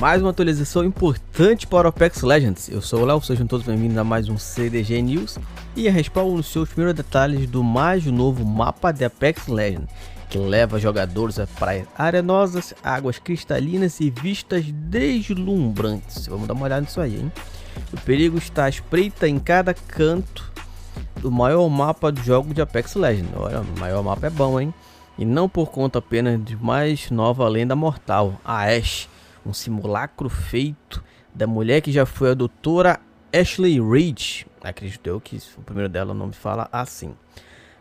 Mais uma atualização importante para o Apex Legends. Eu sou o Léo, sejam todos bem-vindos a mais um CDG News. E a Respawn anunciou os primeiros detalhes do mais novo mapa de Apex Legends, que leva jogadores a praias arenosas, águas cristalinas e vistas deslumbrantes. Vamos dar uma olhada nisso aí, hein? O perigo está à espreita em cada canto do maior mapa do jogo de Apex Legends. Olha, o maior mapa é bom, hein? E não por conta apenas de mais nova lenda mortal, a Ashe um simulacro feito da mulher que já foi a doutora Ashley Reed. Acredito eu que o primeiro dela não me fala assim.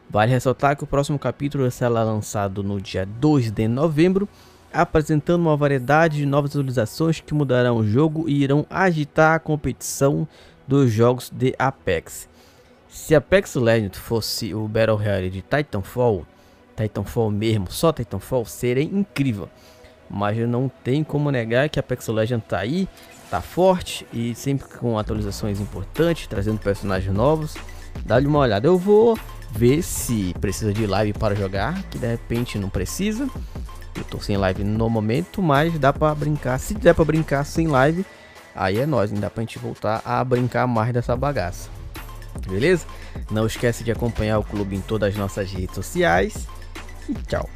Vale ressaltar que o próximo capítulo será lançado no dia 2 de novembro, apresentando uma variedade de novas atualizações que mudarão o jogo e irão agitar a competição dos jogos de Apex. Se Apex Legends fosse o Battle Royale de Titanfall, Titanfall mesmo, só Titanfall, seria incrível mas não tem como negar que a Apex Legends tá aí, tá forte e sempre com atualizações importantes, trazendo personagens novos. Dá-lhe uma olhada. Eu vou ver se precisa de live para jogar, que de repente não precisa. Eu tô sem live no momento, mas dá para brincar. Se der para brincar sem live, aí é nós, ainda dá pra gente voltar a brincar mais dessa bagaça. Beleza? Não esquece de acompanhar o clube em todas as nossas redes sociais. E tchau.